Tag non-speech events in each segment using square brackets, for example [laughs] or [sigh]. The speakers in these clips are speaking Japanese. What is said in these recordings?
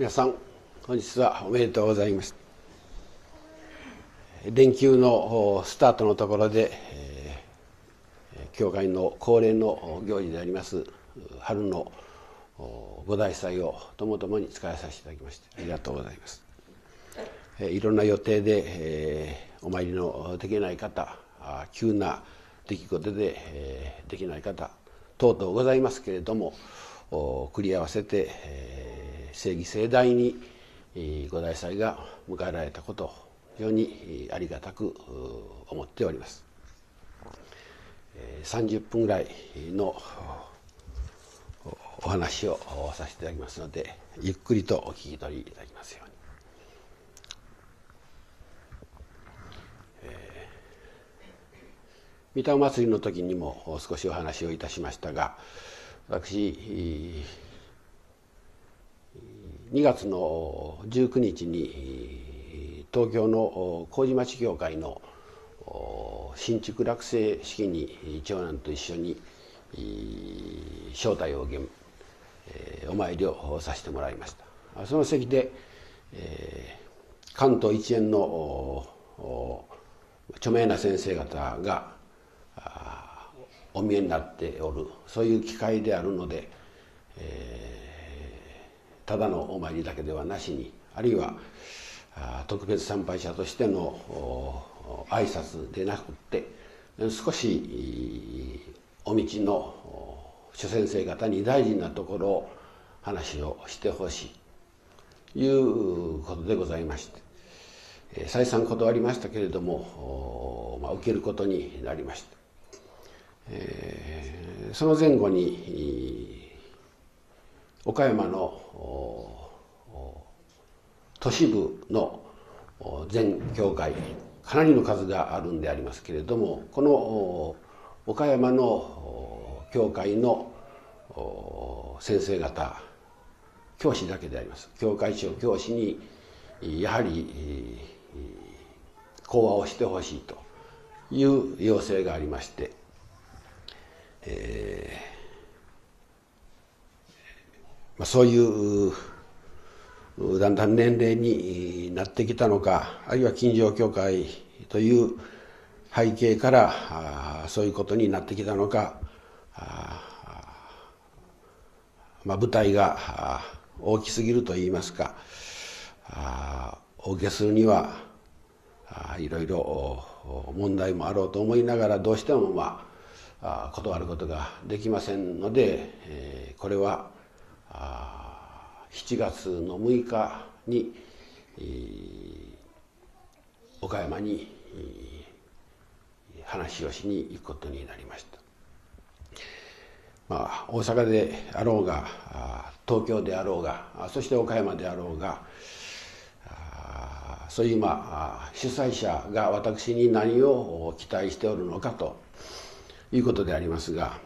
皆さん本日はおめでとうございます。連休のスタートのところで、えー、教会の恒例の行事であります春の五大祭をともともに使わさせていただきましてありがとうございます、えー、いろんな予定で、えー、お参りのできない方急な出来事で、えー、できない方等々ございますけれども繰り合わせて、えー、正義盛大に五大祭が迎えられたこと非常にありがたく思っております。30分ぐらいのお話をさせていただきますのでゆっくりとお聞き取りいただきますように。御霊祭りの時にも少しお話をいたしましたが私2月の19日に東京の麹町教会の新築落成式に長男と一緒に招待を受けお参りをさせてもらいました。その席で関東一円の著名な先生方がお見えになっておるそういう機会であるので、えー、ただのお参りだけではなしにあるいは特別参拝者としての挨拶でなくって少しお道の諸先生方に大事なところを話をしてほしいということでございまして再三断りましたけれども、ま、受けることになりました。え、その前後に岡山の都市部の全教会かなりの数があるんでありますけれどもこの岡山の教会の先生方教師だけであります。教会長教師にやはり講話をしてほしいという要請がありましてえーまあ、そういうだんだん年齢になってきたのかあるいは近所教会という背景からあそういうことになってきたのか、まあ、舞台が大きすぎるといいますかあお受けするにはいろいろ問題もあろうと思いながらどうしてもまあ断ることができませんので、えこれは7月の6日に岡山に話をしに行くことになりました。まあ、大阪であろうが東京であろうがそして岡山であろうがそういうまあ主催者が私に何を期待しておるのかということでありますが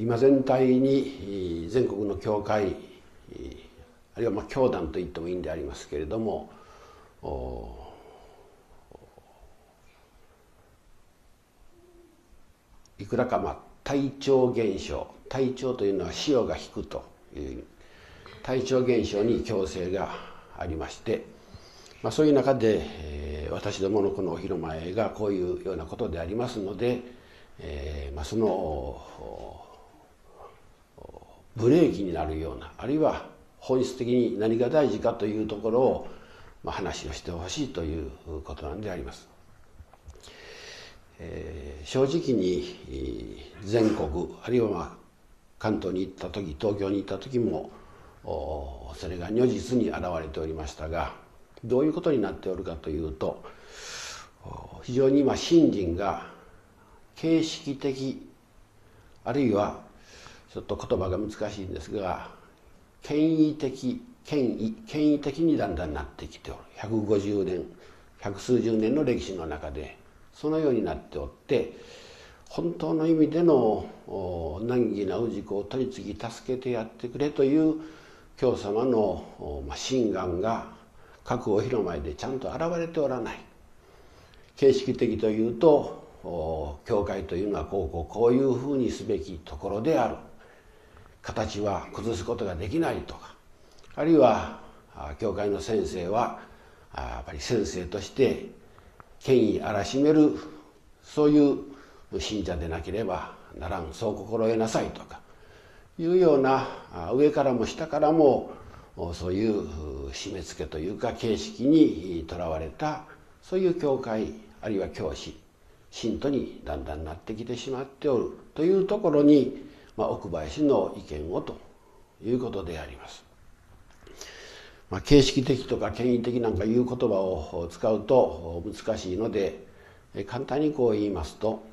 今全体に全国の教会あるいはまあ教団と言ってもいいんでありますけれどもいくらかまあ体調現象体調というのは潮が引くという体調現象に強制がありまして、まあ、そういう中で、え私どものこのお披露前がこういうようなことでありますので、えーまあ、そのブレーキになるようなあるいは本質的に何が大事かというところを、まあ、話をしてほしいということなんであります。えー、正直に全国あるいは、まあ、関東に行った時東京に行った時もそれが如実に現れておりましたがどういうことになっておるかというと非常に今信心が形式的あるいはちょっと言葉が難しいんですが権威的権威権威的にだんだんなってきておる。150年百数十年の歴史の中でそのようになっておって本当の意味での難儀な氏子を取り次ぎ助けてやってくれという教様の心願が各お披露前でちゃんと現れておらない。形式的というと教会というのはこうこうこういうふうにすべきところである。形は崩すことができないとかあるいは教会の先生はやっぱり先生として権威あらしめるそういう信者でなければならんそう心得なさいとかいうような上からも下からもそういう締め付けというか形式にとらわれたそういう教会あるいは教師信徒にだんだんなってきてしまっておるというところに、まあ、奥林の意見をということであります。まあ、形式的とか権威的なんかいう言葉を使うと難しいので簡単にこう言いますと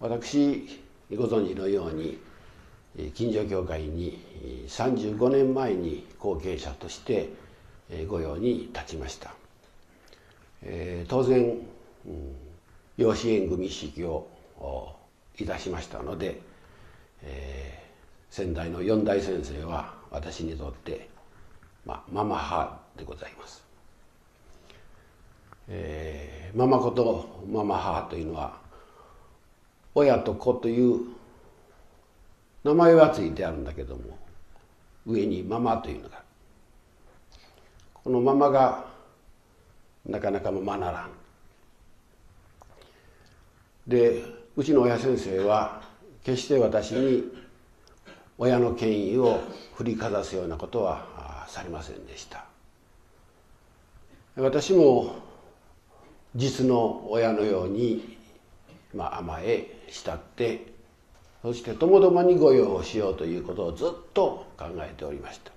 私ご存知のように近所教会に35年前に後継者として御用に立ちました。えー、当然、養子縁組式をいたしましたので、えー、先代の四代先生は私にとって、まあ、ママ母でございます。えー、ママ子とママ母というのは親と子という名前はついてあるんだけども上にママというのがこのママがなかなかままならん。でうちの親先生は決して私に親の権威を振りかざすようなことはされませんでした。私も実の親のように、まあ、甘え慕ってそしてともどもに御用をしようということをずっと考えておりました。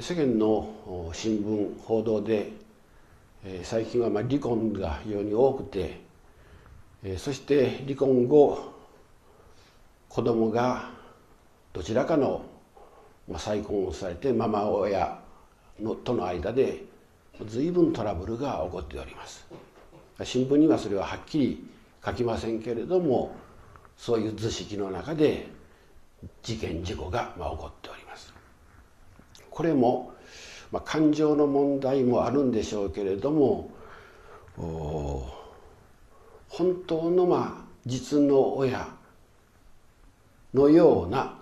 世間の新聞報道で最近はまあ離婚が非常に多くてそして離婚後子供がどちらかの再婚をされてママ親のとの間で随分トラブルが起こっております。新聞にはそれははっきり書きませんけれどもそういう図式の中で事件事故が起こっております。これも、まあ、感情の問題もあるんでしょうけれども本当のまあ実の親のような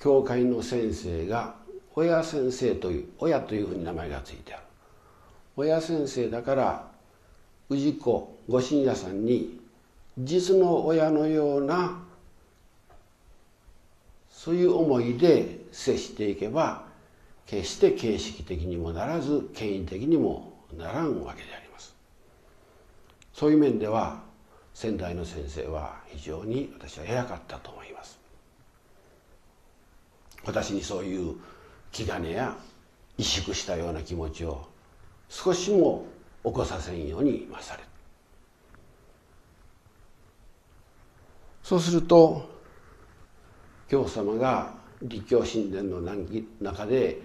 教会の先生が親先生という親というふうに名前がついてある親先生だから氏子ご信者さんに実の親のようなそういう思いで接していけば決して形式的にもならず権威的にもならんわけでありますそういう面では先代の先生は非常に私は偉かったと思います。私にそういう気兼ねや萎縮したような気持ちを少しも起こさせんようにされるそうすると教様が立教神殿の中で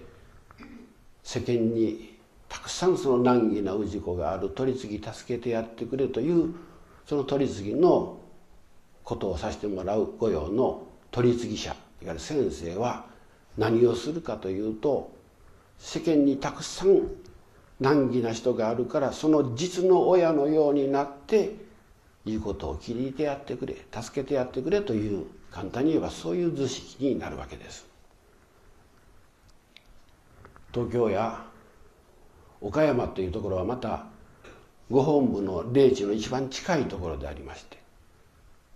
世間にたくさんその難儀な氏子がある取り次ぎ助けてやってくれというその取り次ぎのことをさせてもらう御用の取り次ぎ者いわゆる先生は何をするかというと世間にたくさん難儀な人があるからその実の親のようになって言うことを聞いてやってくれ助けてやってくれという簡単に言えばそういう図式になるわけです。東京や岡山というところはまたご本部の霊地の一番近いところでありまして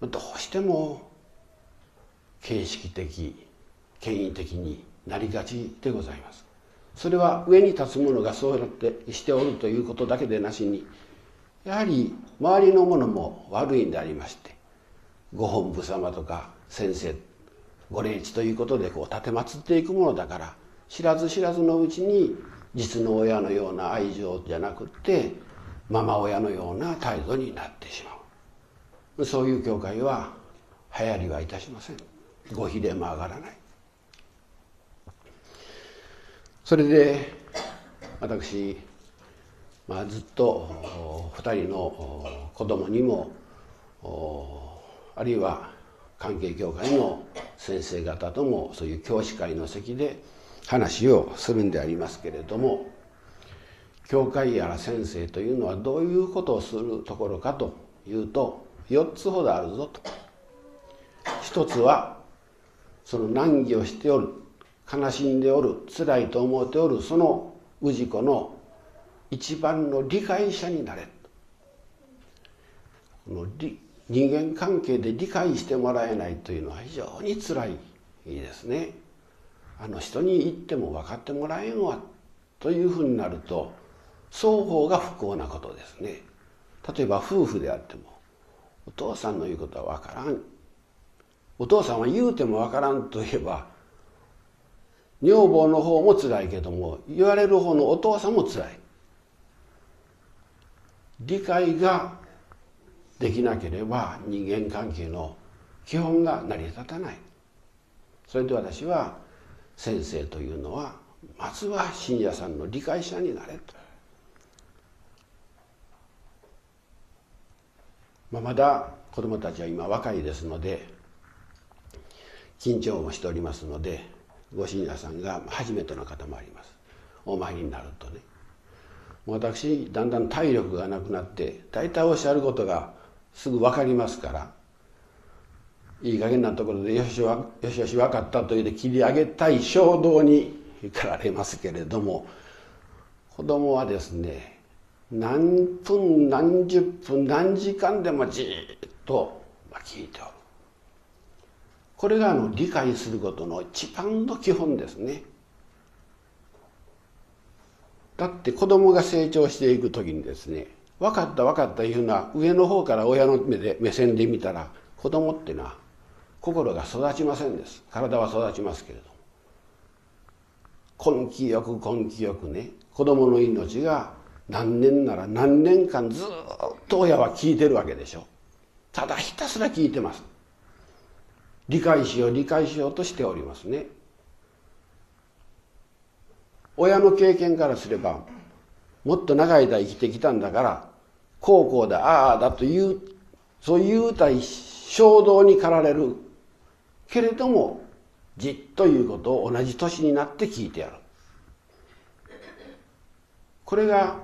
どうしても形式的権威的になりがちでございます。それは上に立つ者がそうやってしておるということだけでなしにやはり周りの者も悪いんでありましてご本部様とか先生ご霊地ということでこう奉っていくものだから知らず知らずのうちに実の親のような愛情じゃなくってママ親のような態度になってしまう。そういう教会は流行りはいたしません。ご比例も上がらない。それで私、まあ、ずっと2人の子供にもあるいは関係協会の先生方ともそういう教師会の席で話をするんでありますけれども教会やら先生というのはどういうことをするところかというと4つほどあるぞと。一つはその難儀をしておる悲しんでおる辛いと思っておるその氏子の一番の理解者になれこの人間関係で理解してもらえないというのは非常につらいですね。あの人に言っても分かってもらえんわというふうになると双方が不幸なことですね。例えば夫婦であってもお父さんの言うことは分からん。お父さんは言うても分からんといえば女房の方も辛いけども言われる方のお父さんも辛い。理解ができなければ人間関係の基本が成り立たない。それで私は先生というのはまずは信者さんの理解者になれと、まあ、まだ子どもたちは今若いですので緊張もしておりますのでご信者さんが初めての方もあります。お参りになるとね。私だんだん体力がなくなって大体おっしゃることがすぐ分かりますからいい加減なところでよしよしよし分かったと言うて切り上げたい衝動に駆られますけれども子供はですね何分何十分何時間でもじっと聞いておる。これがあの理解することの一番の基本ですね。だって子供が成長していく時にですね分かった分かったいうのは上の方から親の目で目線で見たら子供ってのは心が育ちませんです。体は育ちますけれども。根気よく根気よくね子供の命が何年なら何年間ずっと親は聞いてるわけでしょただひたすら聞いてます。理解しよう理解しようとしておりますね。親の経験からすればもっと長い間生きてきたんだからこうこうだああだというそういうたい衝動に駆られるけれどもじっということを同じ年になって聞いてやるこれが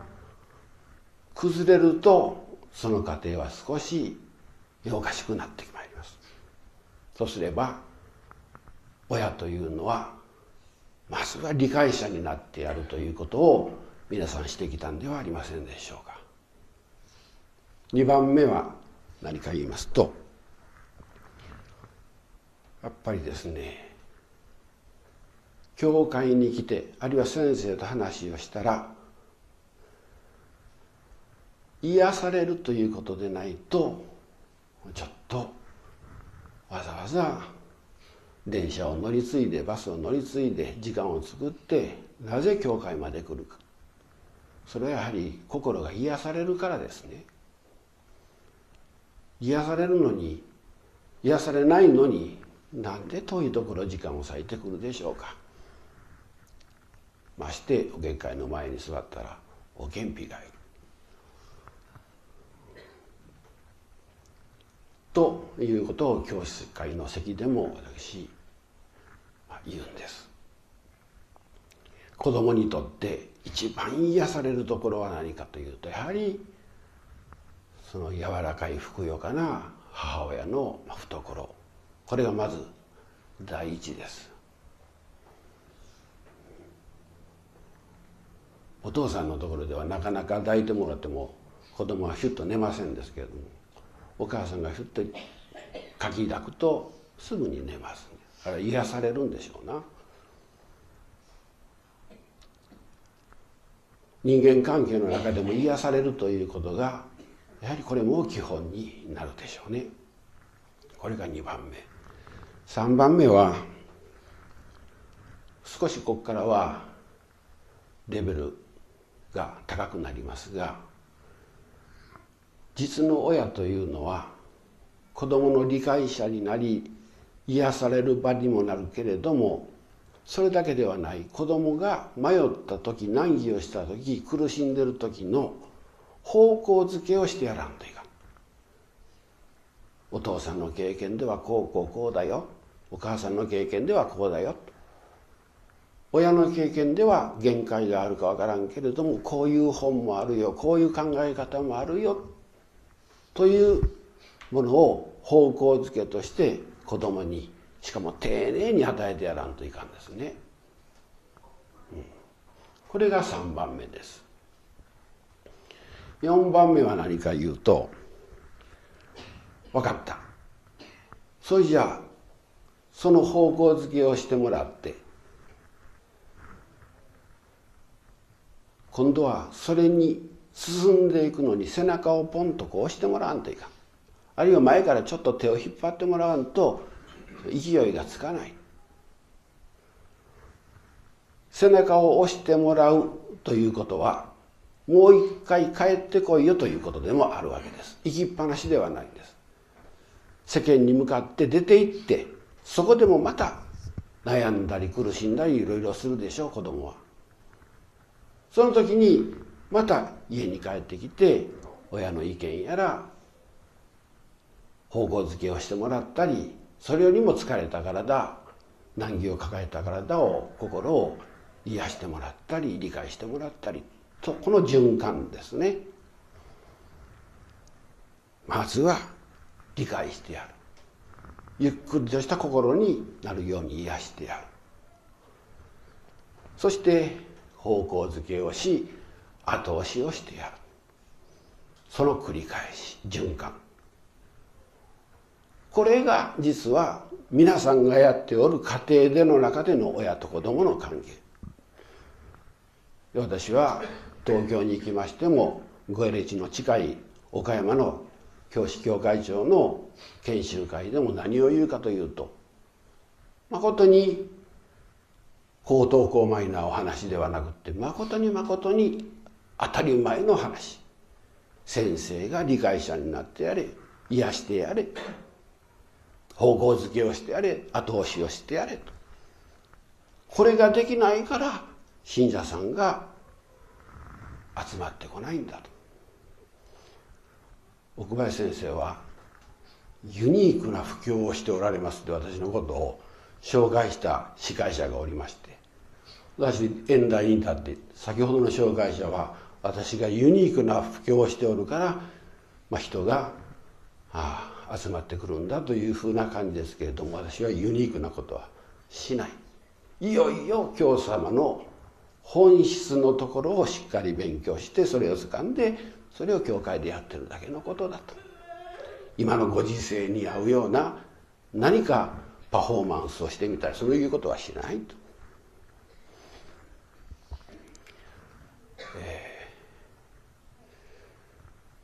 崩れるとその過程は少しおかしくなってまいりますそうすれば親というのはまずは理解者になってやるということを皆さんしてきたんではありませんでしょうか。2番目は何か言いますとやっぱりですね教会に来てあるいは先生と話をしたら癒されるということでないとちょっとわざわざ電車を乗り継いでバスを乗り継いで時間を作ってなぜ教会まで来るか。それはやはり心が癒されるからですね。癒されるのに癒されないのになんで遠いところ時間を割いてくるでしょうか。ましてお限界の前に座ったらお元気がいる。ということを教室会の席でも私言うんです。子供にとって一番癒されるところは何かというとやはりその柔らかいふくよかな母親の懐。これがまず第一です。お父さんのところではなかなか抱いてもらっても子供はヒュッと寝ませんですけれどもお母さんがヒュッとかき抱くとすぐに寝ます、ね、あれ癒されるんでしょうな。人間関係の中でも癒されるということがやはりこれも基本になるでしょうね。これが2番目。3番目は少しここからはレベルが高くなりますが実の親というのは子供の理解者になり癒される場にもなるけれどもそれだけではない。子供が迷った時難儀をした時苦しんでる時の方向づけをしてやらんといかん。お父さんの経験ではこうこうこうだよ。お母さんの経験ではこうだよ親の経験では限界があるかわからんけれどもこういう本もあるよこういう考え方もあるよというものを方向づけとして子供にしかも丁寧に与えてやらんといかんですね、うん、これが3番目です。4番目は何か言うと分かった。それじゃあその方向づけをしてもらって今度はそれに進んでいくのに背中をポンとこう押してもらわんといかん。あるいは前からちょっと手を引っ張ってもらわんと勢いがつかない。背中を押してもらうということはもう一回帰ってこいよということでもあるわけです。行きっぱなしではないんです。世間に向かって出て行ってそこでもまた悩んだり苦しんだりいろいろするでしょう子供は。その時にまた家に帰ってきて親の意見やら方向づけをしてもらったりそれよりも疲れた体難儀を抱えた体を心を癒してもらったり理解してもらったりとこの循環ですね。まずは理解してやる。ゆっくりとした心になるように癒してやる。そして方向づけをし後押しをしてやる。その繰り返し循環。これが実は皆さんがやっておる家庭での中での親と子供の関係。私は東京に行きましてもごエレ地の近い岡山の教師協会長の研修会でも何を言うかというとまことに高等校マイなお話ではなくってまことにまことに当たり前の話。先生が理解者になってやれ癒してやれ方向づけをしてやれ後押しをしてやれと。これができないから信者さんが集まってこないんだと。奥林先生はユニークな布教をしておられますって私のことを紹介した司会者がおりまして私演題に立って先ほどの紹介者は私がユニークな布教をしておるから、まあ、人がああ集まってくるんだというふうな感じですけれども私はユニークなことはしない。いよいよ教祖様の本質のところをしっかり勉強してそれを掴んでそれを教会でやってるだけのことだと今のご時世に合うような何かパフォーマンスをしてみたりそういうことはしないと。え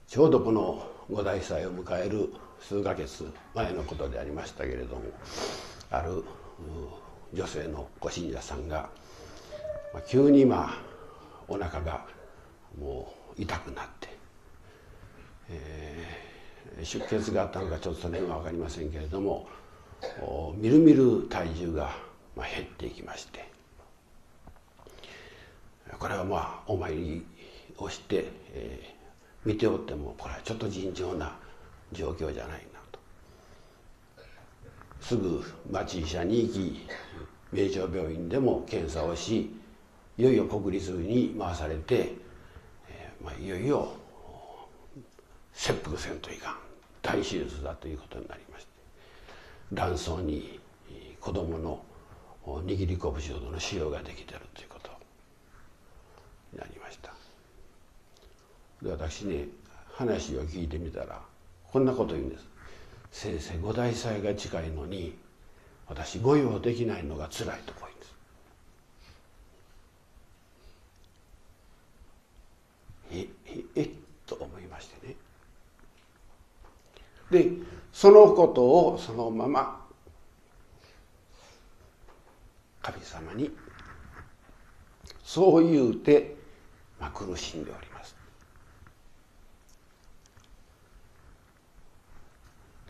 ー、ちょうどこの五大祭を迎える数ヶ月前のことでありましたけれどもある女性のご信者さんが急にまあお腹がもう痛くなって、えー、出血があったのかちょっとその辺は分かりませんけれどもみるみる体重がまあ減っていきましてこれはまあお参りをして、えー、見ておってもこれはちょっと尋常な状況じゃないなと。すぐ町医者に行き名城病院でも検査をしいよいよ国立に回されて、えーまあ、いよいよ切腹せんといかん大手術だということになりまして卵巣に子供の握り拳ほどの腫瘍ができてるということになりました。で私ね話を聞いてみたらこんなこと言うんです。先生五大祭が近いのに私御用できないのが辛いとこう言うんですえええと思いましてねでそのことをそのまま神様にそう言うて、まあ、苦しんでおります。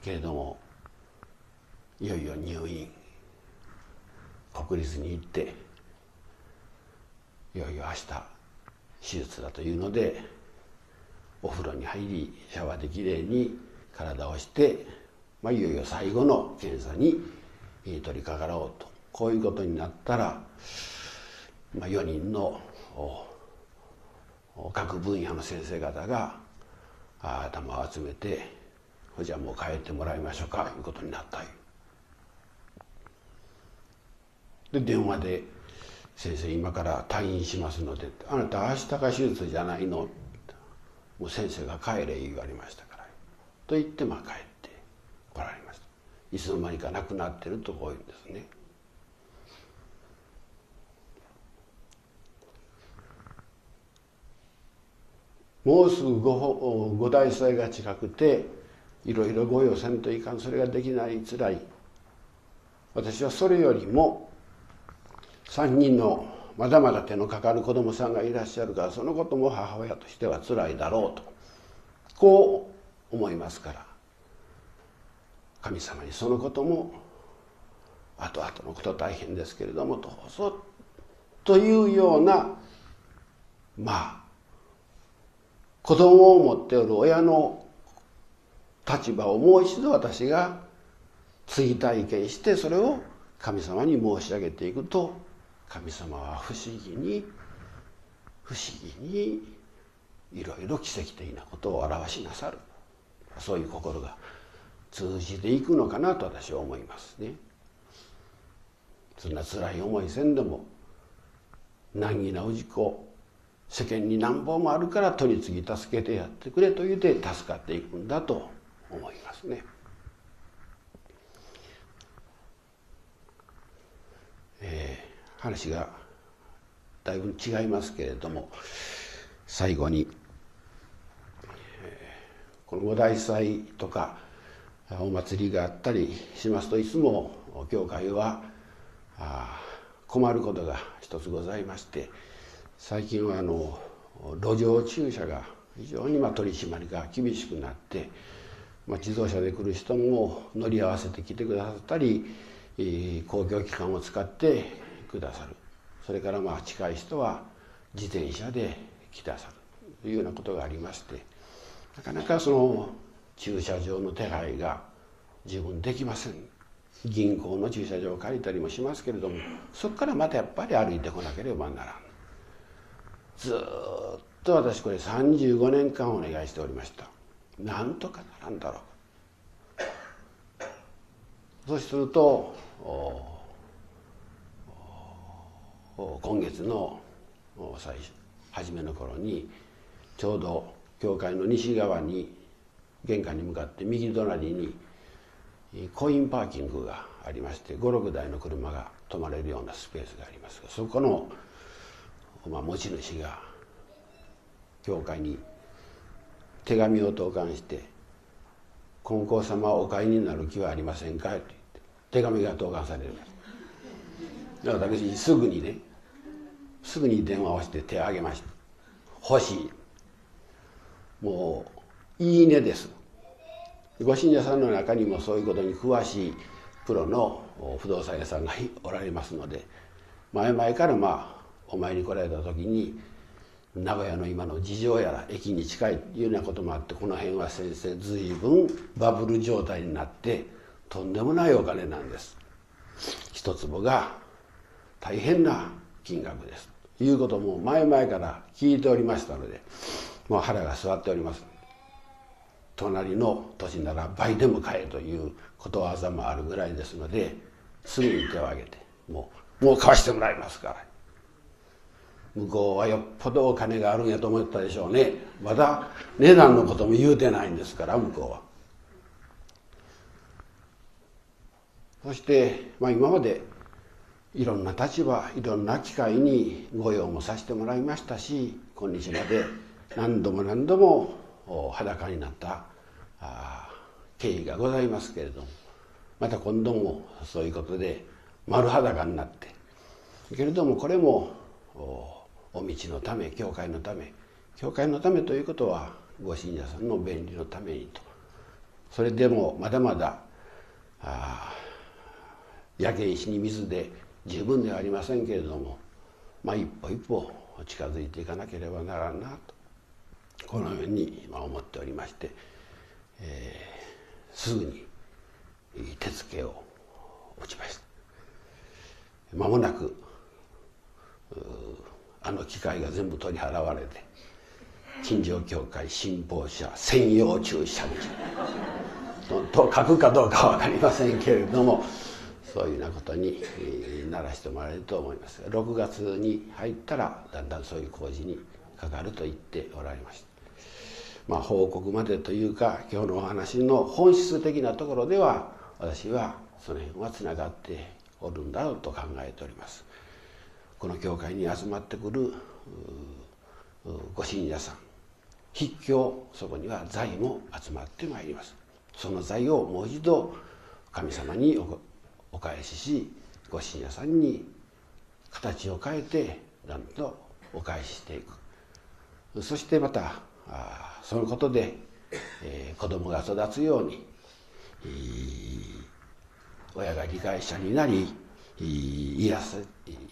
けれどもいよいよ入院国立に行っていよいよ明日手術だというのでお風呂に入りシャワーできれいに体をして、まあ、いよいよ最後の検査に取り掛かろうと。こういうことになったら、まあ、4人の各分野の先生方が頭を集めて「じゃあもう帰ってもらいましょうか」ということになったで電話で「先生今から退院しますので」あなた明日が手術じゃないの?」もう先生が帰れ言われましたから。と言ってまあ帰って来られました。いつの間にか亡くなってるとこういうんですね。もうすぐごご大祭が近くていろいろご用せんといかんそれができないつらい。私はそれよりも3人のまだまだ手のかかる子供さんがいらっしゃるからそのことも母親としてはつらいだろうと。こう思いますから。神様にそのことも後々のこと大変ですけれどもどうぞというようなまあ子供を持っておる親の立場をもう一度私が追体験してそれを神様に申し上げていくと神様は不思議に不思議にいろいろ奇跡的なことを表しなさる。そういう心が通じていくのかなと私は思いますね。そんな辛い思いせんでも難儀な氏子世間に何本もあるから取り次ぎ助けてやってくれと言うて助かっていくんだと思いますね。えー、話がだいぶ違いますけれども最後に、この五大祭とかお祭りがあったりしますといつも教会は困ることが一つございまして最近はあの路上駐車が非常にま取り締まりが厳しくなって、まあ、自動車で来る人も乗り合わせて来てくださったり公共機関を使ってくださる。それからまあ近い人は自転車で来てくださるというようなことがありましてなかなかその駐車場の手配が十分できません。銀行の駐車場を借りたりもしますけれどもそこからまたやっぱり歩いてこなければならん。ずっと私これ35年間お願いしておりました。なんとかならんだろう。そうすると今月の最初初めの頃にちょうど教会の西側に玄関に向かって右隣にコインパーキングがありまして56台の車が止まれるようなスペースがありますがそこの、まあ、持ち主が教会に手紙を投函して「金光様お買いになる気はありませんか?」と言って手紙が投函される私すぐにねすぐに電話をして手を挙げました「欲しい」もう「いいね」です。ご信者さんの中にもそういうことに詳しいプロの不動産屋さんがおられますので前々からまあお参りに来られた時に名古屋の今の事情やら駅に近いというようなこともあってこの辺は先生随分バブル状態になってとんでもないお金なんです。一坪が大変な金額です。ということも前々から聞いておりましたのでもう腹が据わっております。隣の土地なら倍でも買えということわざもあるぐらいですのですぐに手を挙げてもうもう買わしてもらいますから。向こうはよっぽどお金があるんやと思ったでしょうね。まだ値段のことも言うてないんですから向こうは。そして、まあ、今までいろんな立場いろんな機会に御用もさせてもらいましたし今日まで何度も何度も裸になった経緯がございますけれどもまた今度もそういうことで丸裸になってけれどもこれもお道のため教会のため教会のためということはご信者さんの便利のためにと。それでもまだまだ焼け石に水で十分ではありませんけれどもまあ一歩一歩近づいていかなければならんなと。このように思っておりまして、えー、すぐに手付けを打ちました。間もなくあの機械が全部取り払われて金城教会信奉者専用駐車場と書くかどうかは分かりませんけれどもそういうようなことにならしてもらえると思います6月に入ったらだんだんそういう工事にかかると言っておられました。まあ報告までというか今日のお話の本質的なところでは私はその辺はつながっておるんだろうと考えております。この教会に集まってくるご信者さん筆教そこには財も集まってまいります。その財をもう一度神様にお返ししご信者さんに形を変えてなんとお返ししていく。そしてまたあそのことで、えー、子供が育つように、親が理解者になり癒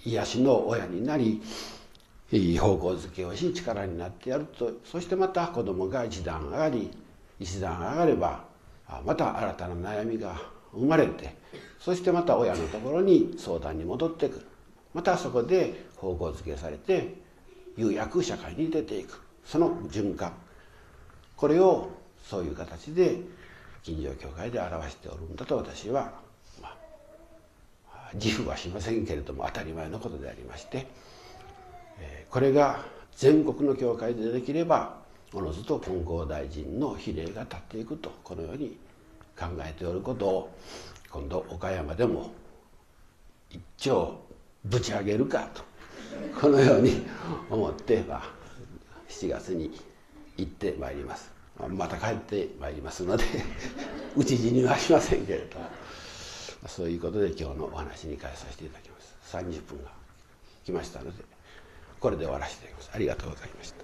癒しの親になり方向づけをし力になってやると。そしてまた子供が一段上がり一段上がればまた新たな悩みが生まれてそしてまた親のところに相談に戻ってくる。またそこで方向づけされて有役社会に出ていく。その循環。これをそういう形で近所教会で表しておるんだと私は、まあ、自負はしませんけれども当たり前のことでありましてこれが全国の教会でできればおのずと金剛大臣の比例が立っていくとこのように考えておることを今度岡山でも一丁ぶち上げるかとこのように思って、まあ、7月に行ってまいります。また帰ってまいりますので [laughs] 討ち死にはしませんけれどそういうことで今日のお話に変えさせていただきます。30分が来ましたのでこれで終わらせていただきます。ありがとうございました。